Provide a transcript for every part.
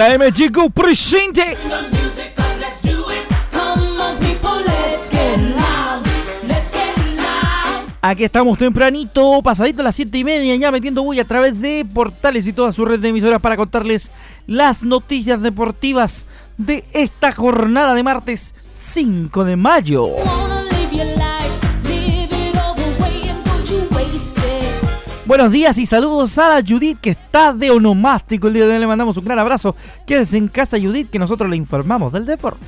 El AM chico presente. Aquí estamos tempranito, pasadito a las 7 y media, ya metiendo bulla a través de portales y toda su red de emisoras para contarles las noticias deportivas de esta jornada de martes 5 de mayo. Buenos días y saludos a la Judith que está de onomástico el día de hoy. Le mandamos un gran abrazo. Quédese en casa, Judith, que nosotros le informamos del deporte.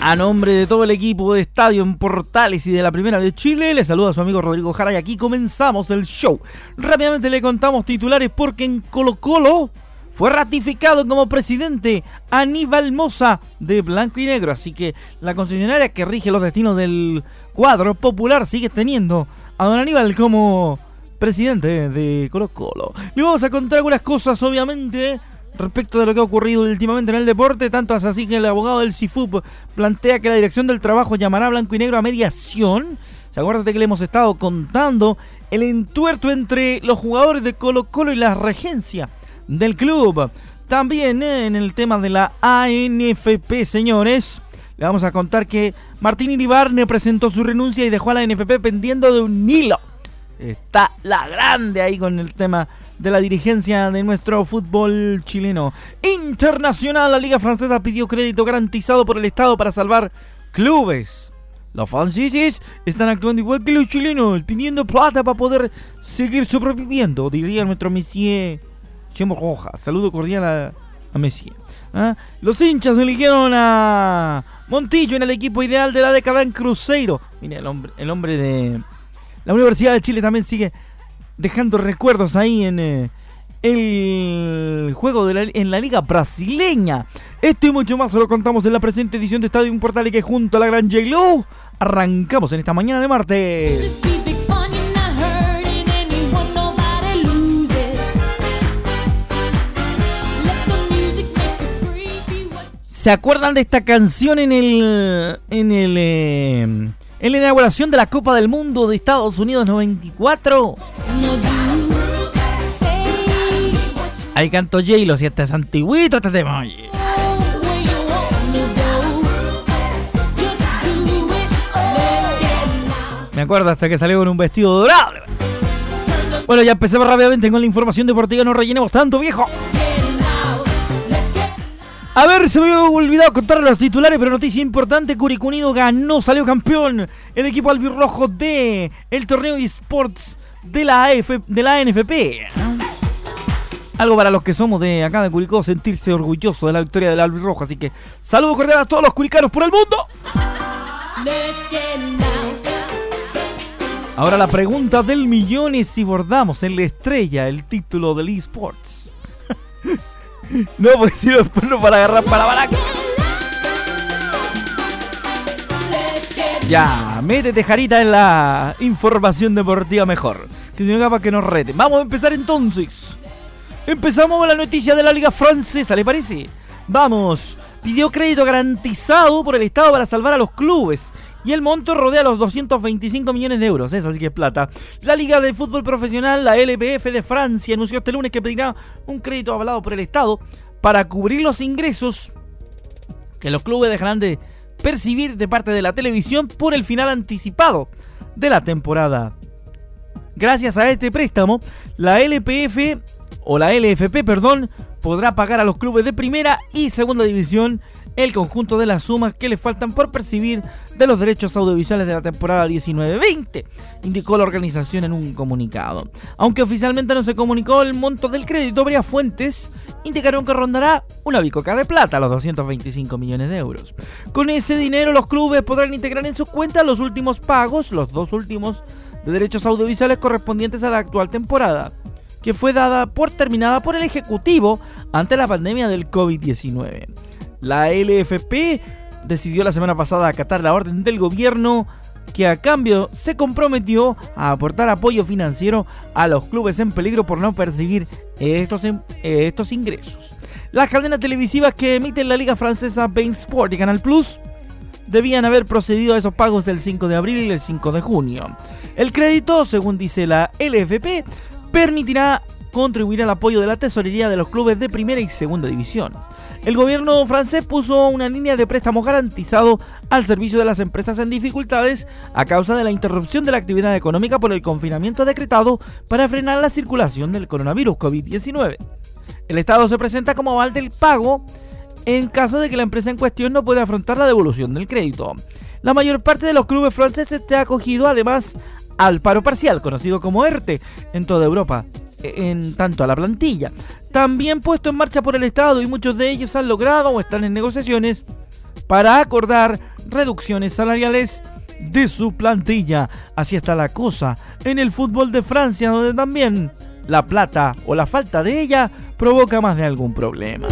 A nombre de todo el equipo de Estadio en Portales y de la Primera de Chile, le saluda a su amigo Rodrigo Jara y aquí comenzamos el show. Rápidamente le contamos titulares porque en Colo Colo fue ratificado como presidente Aníbal Moza de Blanco y Negro. Así que la concesionaria que rige los destinos del cuadro popular sigue teniendo a don Aníbal como presidente de Colo Colo. Le vamos a contar algunas cosas, obviamente, respecto de lo que ha ocurrido últimamente en el deporte. Tanto es así que el abogado del CIFUP plantea que la dirección del trabajo llamará a Blanco y Negro a mediación. ¿Se acuerdan que le hemos estado contando el entuerto entre los jugadores de Colo Colo y la regencia? Del club. También eh, en el tema de la ANFP, señores, le vamos a contar que Martín Iribarne presentó su renuncia y dejó a la ANFP pendiendo de un hilo. Está la grande ahí con el tema de la dirigencia de nuestro fútbol chileno. Internacional, la Liga Francesa pidió crédito garantizado por el Estado para salvar clubes. Los franceses están actuando igual que los chilenos, pidiendo plata para poder seguir sobreviviendo, diría nuestro monsieur Chemo Roja. Saludo cordial a, Messi. ¿ah? Los hinchas eligieron a Montillo en el equipo ideal de la década en Cruzeiro. Mira, el hombre, el hombre de la Universidad de Chile también sigue dejando recuerdos ahí en eh, el juego de la, en la liga brasileña. Esto y mucho más se lo contamos en la presente edición de Estadio Portal y que junto a la gran J-Lo arrancamos en esta mañana de martes. ¿Se acuerdan de esta canción en el. en el. Eh, en la inauguración de la Copa del Mundo de Estados Unidos 94? Ahí cantó J-Lo, si este es antiguito este tema. Me acuerdo hasta que salió con un vestido dorado. Bueno, ya empecemos rápidamente con la información deportiva, no rellenemos tanto, viejo. A ver, se me había olvidado contar los titulares, pero noticia importante, Curicunido ganó, salió campeón el equipo albirrojo de el torneo eSports de la, de la NFP. Algo para los que somos de acá de Curicó sentirse orgulloso de la victoria del albirrojo, así que saludos cordiales a todos los curicanos por el mundo. Ahora la pregunta del millón es si bordamos en la estrella el título del eSports. No, porque si después no para agarrar para baraca. Ya, métete Jarita en la información deportiva mejor. Que si no capaz que nos rete. Vamos a empezar entonces. Empezamos con la noticia de la Liga Francesa, ¿le parece? Vamos. Pidió crédito garantizado por el Estado para salvar a los clubes y el monto rodea los 225 millones de euros. Esa sí que es plata. La Liga de Fútbol Profesional, la LPF de Francia, anunció este lunes que pedirá un crédito avalado por el Estado para cubrir los ingresos que los clubes dejarán de percibir de parte de la televisión por el final anticipado de la temporada. Gracias a este préstamo, la LPF o la LFP, perdón, podrá pagar a los clubes de primera y segunda división el conjunto de las sumas que le faltan por percibir de los derechos audiovisuales de la temporada 19-20, indicó la organización en un comunicado. Aunque oficialmente no se comunicó el monto del crédito, varias fuentes indicaron que rondará una bicoca de plata, los 225 millones de euros. Con ese dinero los clubes podrán integrar en sus cuentas los últimos pagos, los dos últimos, de derechos audiovisuales correspondientes a la actual temporada, que fue dada por terminada por el Ejecutivo ante la pandemia del COVID-19. La LFP decidió la semana pasada acatar la orden del gobierno que a cambio se comprometió a aportar apoyo financiero a los clubes en peligro por no percibir estos, estos ingresos. Las cadenas televisivas que emiten la liga francesa Bein Sport y Canal Plus debían haber procedido a esos pagos del 5 de abril y el 5 de junio. El crédito, según dice la LFP, permitirá contribuir al apoyo de la tesorería de los clubes de primera y segunda división. El gobierno francés puso una línea de préstamo garantizado al servicio de las empresas en dificultades a causa de la interrupción de la actividad económica por el confinamiento decretado para frenar la circulación del coronavirus COVID-19. El Estado se presenta como aval del pago en caso de que la empresa en cuestión no pueda afrontar la devolución del crédito. La mayor parte de los clubes franceses ha acogido además al paro parcial, conocido como ERTE, en toda Europa, en tanto a la plantilla. También puesto en marcha por el Estado y muchos de ellos han logrado o están en negociaciones para acordar reducciones salariales de su plantilla. Así está la cosa en el fútbol de Francia, donde también la plata o la falta de ella provoca más de algún problema.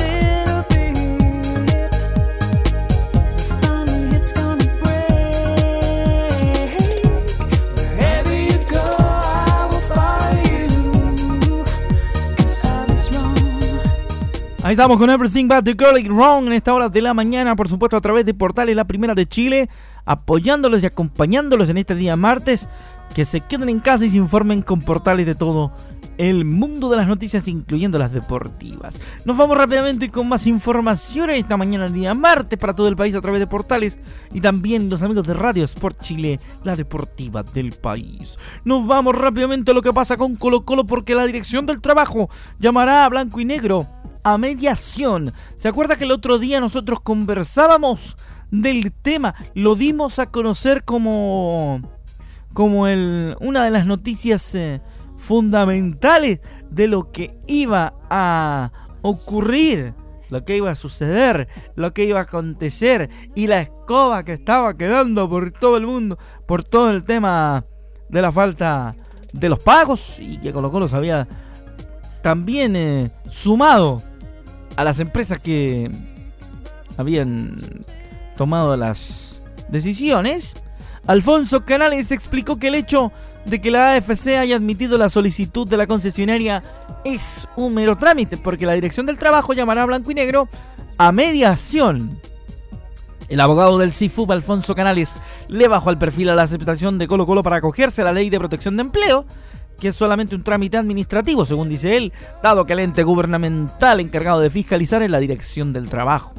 Ahí estamos con Everything But The Girl Wrong en esta hora de la mañana, por supuesto a través de Portales La Primera de Chile, apoyándolos y acompañándolos en este día martes. Que se queden en casa y se informen con portales de todo el mundo de las noticias, incluyendo las deportivas. Nos vamos rápidamente con más información esta mañana, día martes, para todo el país a través de portales y también los amigos de Radio Sport Chile, la deportiva del país. Nos vamos rápidamente a lo que pasa con Colo Colo porque la dirección del trabajo llamará a Blanco y Negro a mediación. ¿Se acuerda que el otro día nosotros conversábamos del tema? Lo dimos a conocer como, como el, una de las noticias eh, fundamentales de lo que iba a ocurrir, lo que iba a suceder, lo que iba a acontecer y la escoba que estaba quedando por todo el mundo, por todo el tema de la falta de los pagos y que Colo Colo había también eh, sumado a las empresas que habían tomado las decisiones, Alfonso Canales explicó que el hecho de que la AFC haya admitido la solicitud de la concesionaria es un mero trámite, porque la Dirección del Trabajo llamará a Blanco y Negro a mediación. El abogado del CIFUB, Alfonso Canales, le bajó al perfil a la aceptación de Colo Colo para acogerse a la ley de protección de empleo, que es solamente un trámite administrativo, según dice él, dado que el ente gubernamental encargado de fiscalizar es la Dirección del Trabajo.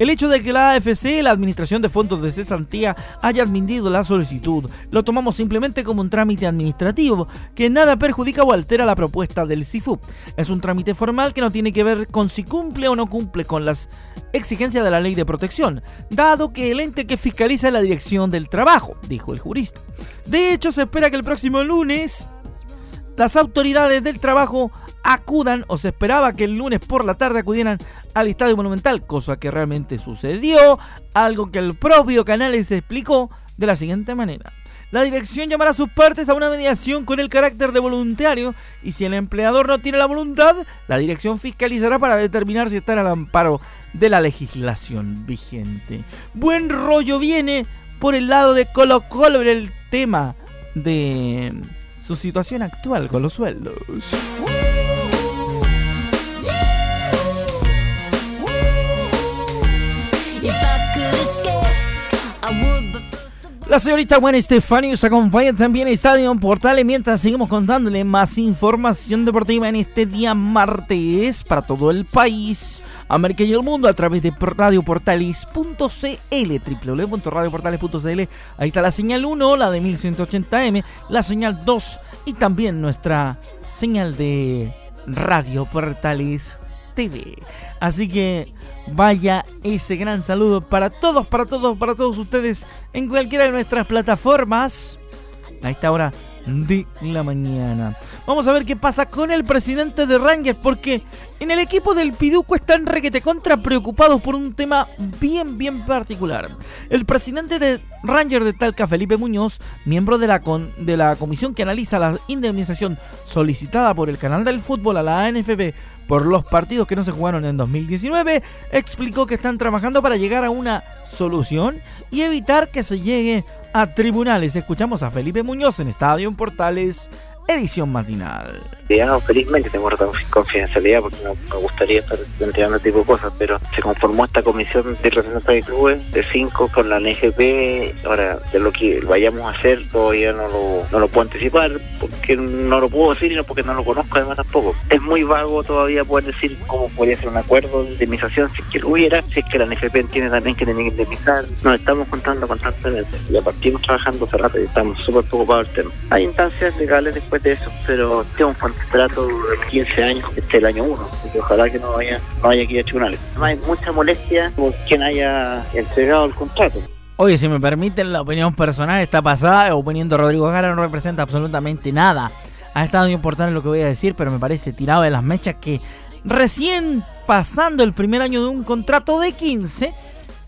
El hecho de que la AFC, la Administración de Fondos de Cesantía, haya admitido la solicitud, lo tomamos simplemente como un trámite administrativo que nada perjudica o altera la propuesta del CIFUP. Es un trámite formal que no tiene que ver con si cumple o no cumple con las exigencias de la ley de protección, dado que el ente que fiscaliza la Dirección del Trabajo, dijo el jurista. De hecho, se espera que el próximo lunes las autoridades del trabajo acudan o se esperaba que el lunes por la tarde acudieran al Estadio Monumental, cosa que realmente sucedió, algo que el propio Canales explicó de la siguiente manera. La dirección llamará a sus partes a una mediación con el carácter de voluntario y si el empleador no tiene la voluntad, la dirección fiscalizará para determinar si está al amparo de la legislación vigente. Buen rollo viene por el lado de Colo Colo en el tema de su situación actual con los sueldos. La señorita Gwen Stefani nos acompaña también en Estadio Portales mientras seguimos contándole más información deportiva en este día martes para todo el país, América y el mundo a través de radioportales.cl, www.radioportales.cl. Ahí está la señal 1, la de 1180m, la señal 2 y también nuestra señal de Radio Portales TV. Así que vaya ese gran saludo para todos, para todos, para todos ustedes en cualquiera de nuestras plataformas. A esta hora de la mañana. Vamos a ver qué pasa con el presidente de Rangers, porque en el equipo del Piduco están requete contra preocupados por un tema bien, bien particular. El presidente de Rangers de Talca, Felipe Muñoz, miembro de la, de la comisión que analiza la indemnización solicitada por el canal del fútbol a la ANFP por los partidos que no se jugaron en 2019, explicó que están trabajando para llegar a una solución y evitar que se llegue a tribunales. Escuchamos a Felipe Muñoz en Estadio en Portales edición matinal. Felizmente tengo confidencialidad porque no me gustaría estar planteando este tipo de cosas, pero se conformó esta comisión de representantes de clubes de cinco con la NGP. Ahora, de lo que vayamos a hacer todavía no lo, no lo puedo anticipar porque no lo puedo decir y no porque no lo conozco además tampoco. Es muy vago todavía poder decir cómo podría ser un acuerdo de indemnización si es que lo hubiera, si es que la NGP entiende también que tiene que indemnizar. Nos estamos contando constantemente. Ya partimos trabajando hace rato y estamos súper preocupados del tema. Hay instancias legales después de eso, pero tengo un contrato de 15 años, este es el año 1, y ojalá que no vaya, no haya que ir a tribunales. No hay mucha molestia por quien haya entregado el contrato. Oye, si me permiten, la opinión personal está pasada, la opinión de Rodrigo Gara no representa absolutamente nada. Ha estado muy importante lo que voy a decir, pero me parece tirado de las mechas que recién pasando el primer año de un contrato de 15,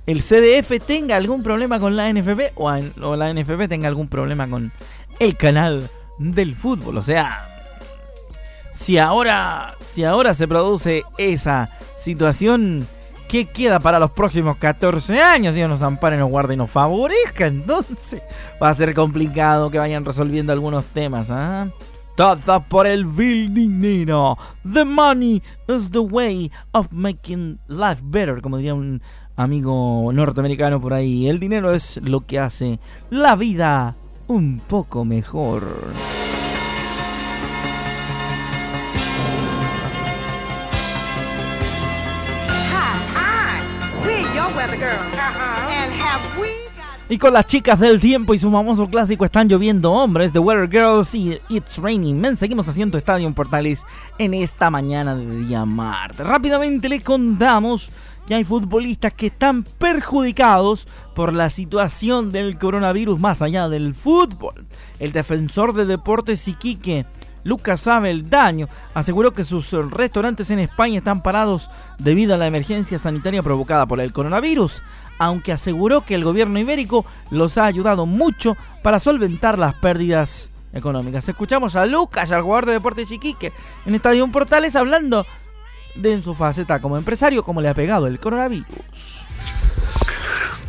el CDF tenga algún problema con la NFP o, o la NFP tenga algún problema con el canal del fútbol. O sea, si ahora, si ahora se produce esa situación, ¿qué queda para los próximos 14 años? Dios nos ampare, nos guarde y nos favorezca. Entonces va a ser complicado que vayan resolviendo algunos temas. ¿ah? Todo por el vil dinero. The money is the way of making life better, como diría un amigo norteamericano por ahí. El dinero es lo que hace la vida un poco mejor. Y con las chicas del tiempo y su famoso clásico Están lloviendo hombres, The Weather Girls y It's Raining Men, seguimos haciendo Estadio en Portales en esta mañana de día martes. Rápidamente le contamos que hay futbolistas que están perjudicados por la situación del coronavirus más allá del fútbol. El defensor de deportes Iquique, Lucas Abel Daño, aseguró que sus restaurantes en España están parados debido a la emergencia sanitaria provocada por el coronavirus, aunque aseguró que el gobierno ibérico los ha ayudado mucho para solventar las pérdidas económicas. Escuchamos a Lucas, al jugador de deportes Iquique, en Estadio Portales hablando de en su faceta como empresario cómo le ha pegado el coronavirus.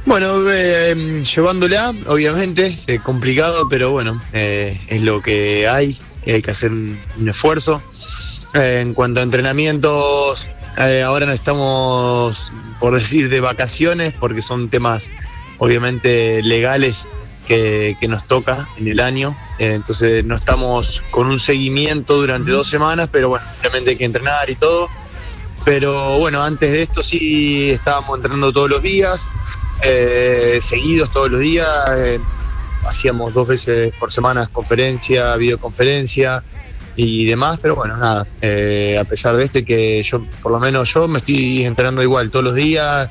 Bueno, eh, llevándola, obviamente, es complicado, pero bueno, eh, es lo que hay, y hay que hacer un, esfuerzo. en cuanto a entrenamientos, ahora no estamos, por decir, de vacaciones, porque son temas, obviamente, legales que, que nos toca en el año. entonces no estamos con un seguimiento durante dos semanas, pero bueno, obviamente hay que entrenar y todo. Pero bueno, antes de esto sí estábamos entrenando todos los días, eh, seguidos todos los días. Hacíamos dos veces por semana conferencia, videoconferencia y demás, pero bueno, nada, eh, a pesar de este que yo, por lo menos yo me estoy entrenando igual todos los días,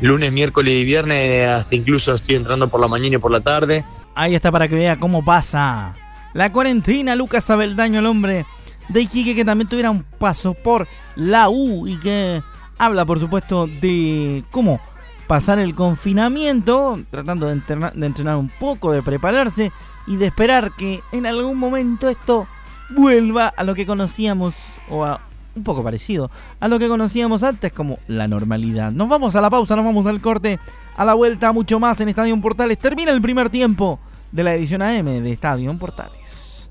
lunes, miércoles y viernes, hasta incluso estoy entrando por la mañana y por la tarde. Ahí está para que vea cómo pasa la cuarentena, Lucas Abeldaño, el hombre de Iquique que también tuviera un paso por la U y que habla por supuesto de cómo pasar el confinamiento, tratando de entrenar, un poco, de prepararse y de esperar que en algún momento esto vuelva a lo que conocíamos o a un poco parecido a lo que conocíamos antes como la normalidad. Nos vamos a la pausa, nos vamos al corte, a la vuelta mucho más en Estadio Portales. Termina el primer tiempo de la edición AM de Estadio Portales.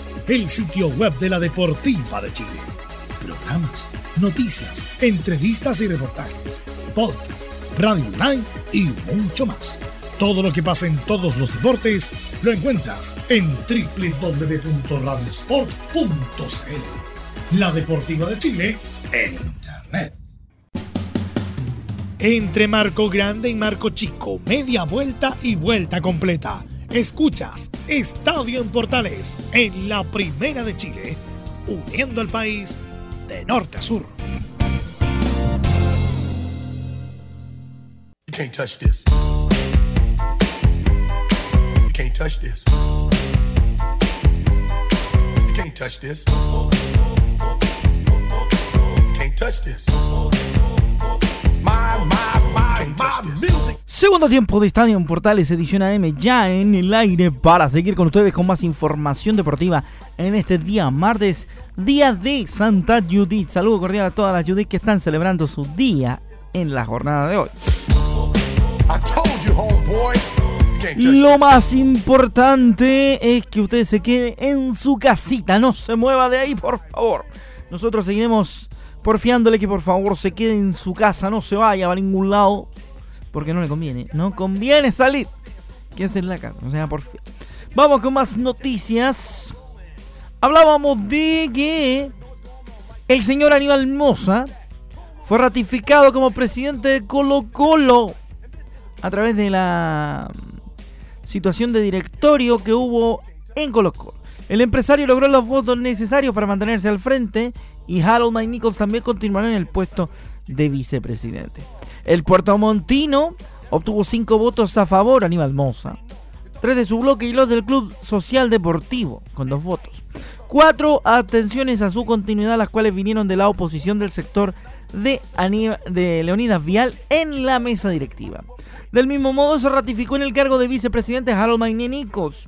el sitio web de la Deportiva de Chile programas, noticias, entrevistas y reportajes, podcast, radio online y mucho más. Todo lo que pasa en todos los deportes lo encuentras en www.radiosport.cl. La Deportiva de Chile en Internet. Entre Marco Grande y Marco Chico, media vuelta y vuelta completa. Escuchas Estadio en Portales en la Primera de Chile, uniendo al país de norte a sur. You can't touch this. You can't touch this. You can't touch this. You can't touch this. My, my. Segundo tiempo de Estadio en Portales, edición AM, ya en el aire para seguir con ustedes con más información deportiva en este día martes, día de Santa Judith. Saludo cordial a todas las Judith que están celebrando su día en la jornada de hoy. Lo más importante es que usted se quede en su casita, no se mueva de ahí, por favor. Nosotros seguiremos porfiándole que por favor se quede en su casa, no se vaya a ningún lado porque no le conviene. No conviene salir. Quédese en la casa. O sea, por fin. Vamos con más noticias. Hablábamos de que el señor Aníbal Moza fue ratificado como presidente de Colo Colo a través de la situación de directorio que hubo en Colo Colo. El empresario logró los votos necesarios para mantenerse al frente y Harold Mike también continuará en el puesto de vicepresidente. El puertomontino obtuvo cinco votos a favor, Aníbal Moza. Tres de su bloque y los del Club Social Deportivo, con dos votos. Cuatro atenciones a su continuidad, las cuales vinieron de la oposición del sector de, Leonidas Vial en la mesa directiva. Del mismo modo, se ratificó en el cargo de vicepresidente Harold Magnenicos.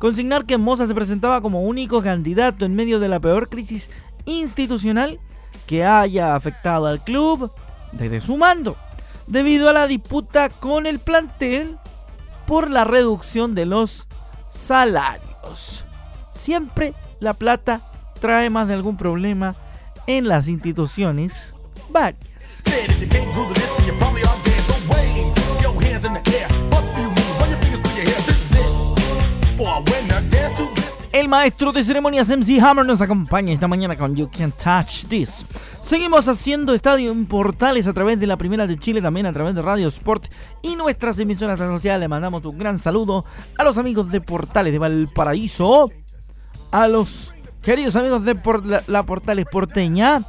Consignar que Moza se presentaba como único candidato en medio de la peor crisis institucional que haya afectado al club desde su mando, debido a la disputa con el plantel por la reducción de los salarios. Siempre la plata trae más de algún problema en las instituciones varias. Maestro de ceremonias MC Hammer nos acompaña esta mañana con You Can't Touch This. Seguimos haciendo estadio en portales a través de la Primera de Chile, también a través de Radio Sport y nuestras emisoras sociales. Le mandamos un gran saludo a los amigos de Portales de Valparaíso, a los queridos amigos de la, Portales Porteña.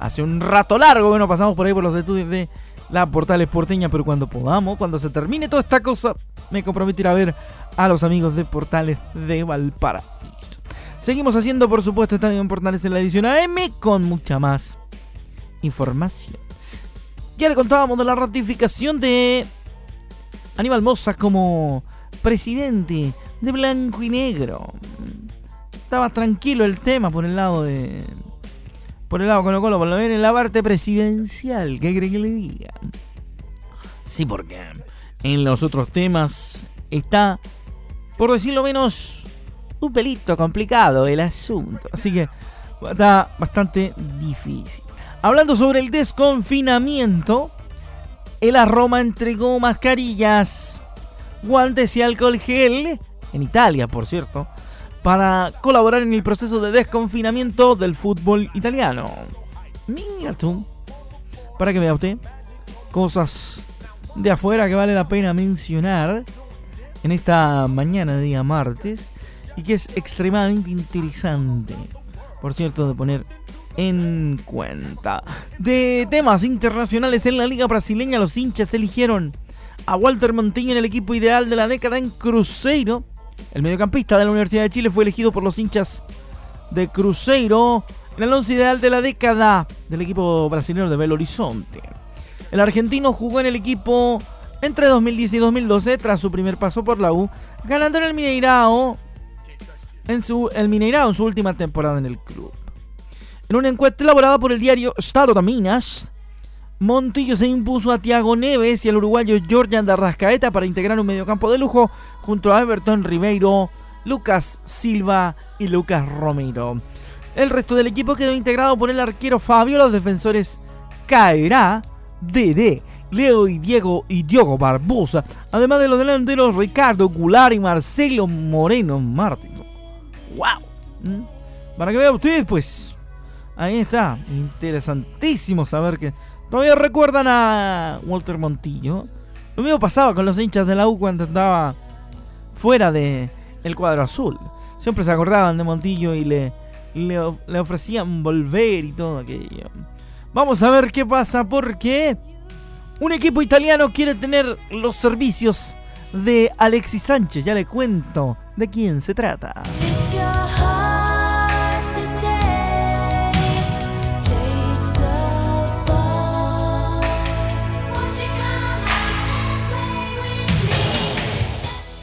Hace un rato largo que nos pasamos por ahí por los estudios de la Portales Porteña, pero cuando podamos, cuando se termine toda esta cosa, me comprometo a ir a ver a los amigos de Portales de Valparaíso. Seguimos haciendo, por supuesto, Estadio en Portales en la edición AM con mucha más información. Ya le contábamos de la ratificación de Aníbal Moza como presidente de Blanco y Negro. Estaba tranquilo el tema por el lado de. Por el lado Colo Colo, por lo menos en la parte presidencial. ¿Qué cree que le diga? Sí, porque en los otros temas está, por decirlo menos, un pelito complicado el asunto. Así que está bastante difícil. Hablando sobre el desconfinamiento, el Roma entregó mascarillas, guantes y alcohol gel, en Italia por cierto, para colaborar en el proceso de desconfinamiento del fútbol italiano. Mira tú, para que vea usted, cosas de afuera que vale la pena mencionar en esta mañana de día martes y que es extremadamente interesante, por cierto, de poner en cuenta. De temas internacionales en la Liga Brasileña, los hinchas eligieron a Walter Montiño en el equipo ideal de la década en Cruzeiro. El mediocampista de la Universidad de Chile fue elegido por los hinchas de Cruzeiro en el once ideal de la década del equipo brasileño de Belo Horizonte. El argentino jugó en el equipo entre 2010 y 2012 tras su primer paso por la U, ganando en el Mineirao en su, el Mineirao en su última temporada en el club. En una encuesta elaborada por el diario Estado de Minas, Montillo se impuso a Tiago Neves y al uruguayo Jordan Darrascaeta para integrar un mediocampo de lujo junto a Everton Ribeiro, Lucas Silva y Lucas Romero. El resto del equipo quedó integrado por el arquero Fabio, los defensores Caerá, Dede, Leo y Diego y Diogo Barbosa, además de los delanteros Ricardo Goulart y Marcelo Moreno Martín. ¡Wow! ¿Mm? Para que vea usted, pues, Ahí está. Interesantísimo saber que todavía recuerdan a Walter Montillo. Lo mismo pasaba con los hinchas de la U cuando estaba fuera de el cuadro azul. Siempre se acordaban de Montillo y le, le, ofrecían volver y todo aquello. Vamos a ver qué pasa porque un equipo italiano quiere tener los servicios de Alexis Sánchez. Ya le cuento de quién se trata.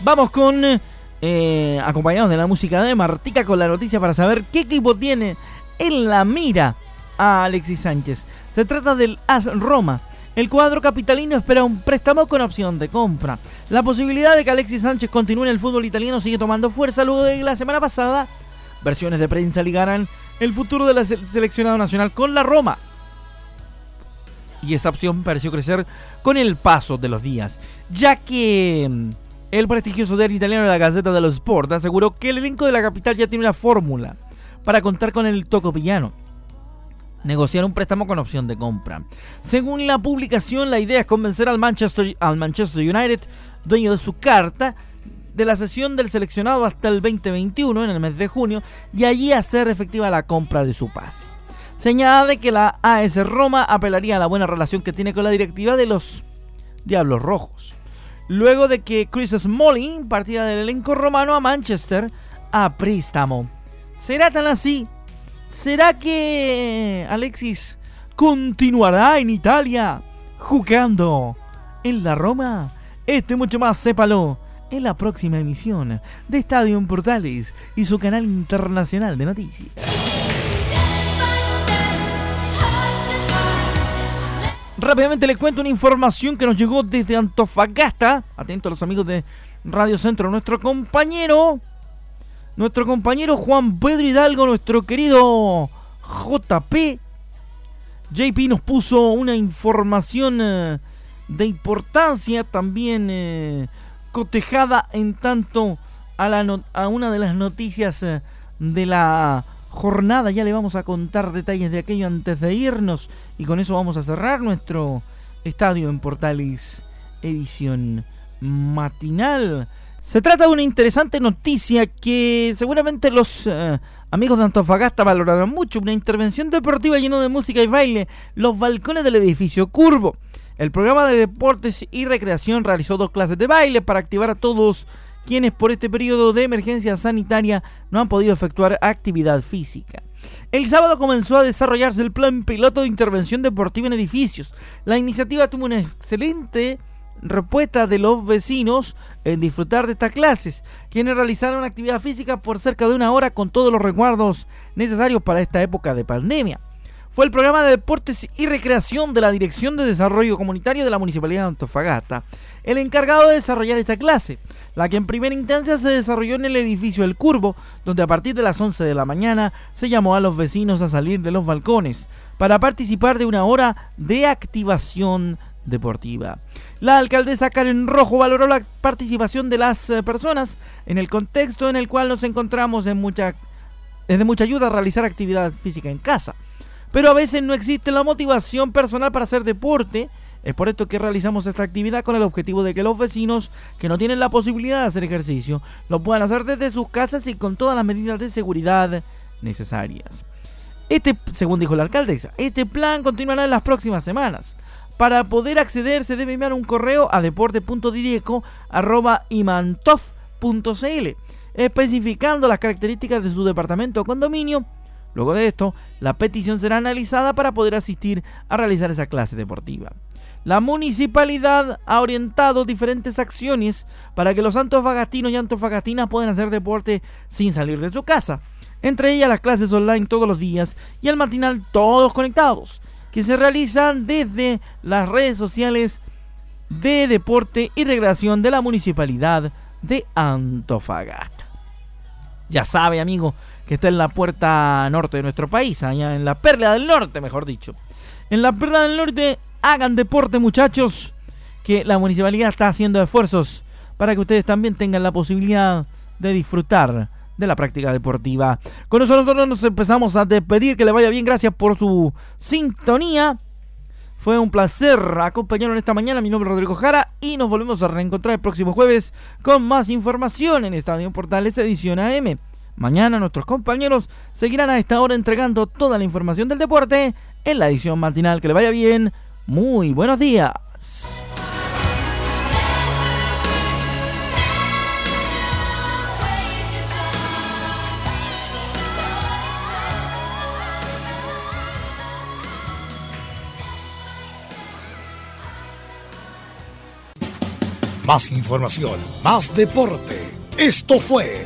Vamos con, eh, acompañados de la música de Martica, con la noticia para saber qué equipo tiene en la mira a Alexis Sánchez. Se trata del AS Roma. El cuadro capitalino espera un préstamo con opción de compra. La posibilidad de que Alexis Sánchez continúe en el fútbol italiano sigue tomando fuerza luego de que la semana pasada versiones de prensa ligaran el futuro del seleccionado nacional con la Roma. Y esa opción pareció crecer con el paso de los días, ya que mm, el prestigioso diario italiano de la Gaceta dello Sport aseguró que el elenco de la capital ya tiene una fórmula para contar con el toco villano. Negociar un préstamo con opción de compra. Según la publicación, la idea es convencer al Manchester, United, dueño de su carta, de la sesión del seleccionado hasta el 2021, en el mes de junio, y allí hacer efectiva la compra de su pase. Señala de que la AS Roma apelaría a la buena relación que tiene con la directiva de los Diablos Rojos luego de que Chris Smalling partiera del elenco romano a Manchester a préstamo. ¿Será tan así? ¿Será que Alexis continuará en Italia jugando en la Roma? Este mucho más, sépalo, en la próxima emisión de Estadio en Portales y su canal internacional de noticias. Rápidamente les cuento una información que nos llegó desde Antofagasta. Atento a los amigos de Radio Centro. Nuestro compañero, nuestro compañero Juan Pedro Hidalgo, nuestro querido JP. JP nos puso una información eh, de importancia también eh, cotejada en tanto a, una de las noticias eh, de la jornada. Ya le vamos a contar detalles de aquello antes de irnos. Y con eso vamos a cerrar nuestro estadio en Portales edición matinal. Se trata de una interesante noticia que seguramente los eh, amigos de Antofagasta valorarán mucho. Una intervención deportiva llena de música y baile. Los balcones del edificio Curvo. El programa de deportes y recreación realizó dos clases de baile para activar a todos quienes por este periodo de emergencia sanitaria no han podido efectuar actividad física. El sábado comenzó a desarrollarse el plan piloto de intervención deportiva en edificios. La iniciativa tuvo una excelente respuesta de los vecinos en disfrutar de estas clases, quienes realizaron actividad física por cerca de una hora con todos los resguardos necesarios para esta época de pandemia. Fue el programa de deportes y recreación de la Dirección de Desarrollo Comunitario de la Municipalidad de Antofagasta, el encargado de desarrollar esta clase, la que en primera instancia se desarrolló en el edificio El Curvo, donde a partir de las 11 de la mañana se llamó a los vecinos a salir de los balcones para participar de una hora de activación deportiva. La alcaldesa Karen Rojo valoró la participación de las eh, personas en el contexto en el cual nos encontramos en mucha, es de mucha ayuda a realizar actividad física en casa. Pero a veces no existe la motivación personal para hacer deporte. Es por esto que realizamos esta actividad con el objetivo de que los vecinos que no tienen la posibilidad de hacer ejercicio lo puedan hacer desde sus casas y con todas las medidas de seguridad necesarias. Este, según dijo la alcaldesa, este plan continuará en las próximas semanas. Para poder acceder se debe enviar un correo a deporte.dideco.imantov.cl especificando las características de su departamento o condominio. Luego de esto, la petición será analizada para poder asistir a realizar esa clase deportiva. La municipalidad ha orientado diferentes acciones para que los antofagastinos y antofagastinas puedan hacer deporte sin salir de su casa. Entre ellas las clases online todos los días y el matinal todos conectados que se realizan desde las redes sociales de deporte y recreación de la municipalidad de Antofagasta. Ya sabe, amigo, que está en la puerta norte de nuestro país, allá en la perla del norte, mejor dicho. En la perla del norte, hagan deporte, muchachos, que la municipalidad está haciendo esfuerzos para que ustedes también tengan la posibilidad de disfrutar de la práctica deportiva. Con eso nosotros nos empezamos a despedir. Que le vaya bien. Gracias por su sintonía. Fue un placer acompañarnos esta mañana. Mi nombre es Rodrigo Jara y nos volvemos a reencontrar el próximo jueves con más información en Estadio Portales Edición AM. Mañana nuestros compañeros seguirán a esta hora entregando toda la información del deporte en la edición matinal. Que le vaya bien. Muy buenos días. Más información, más deporte. Esto fue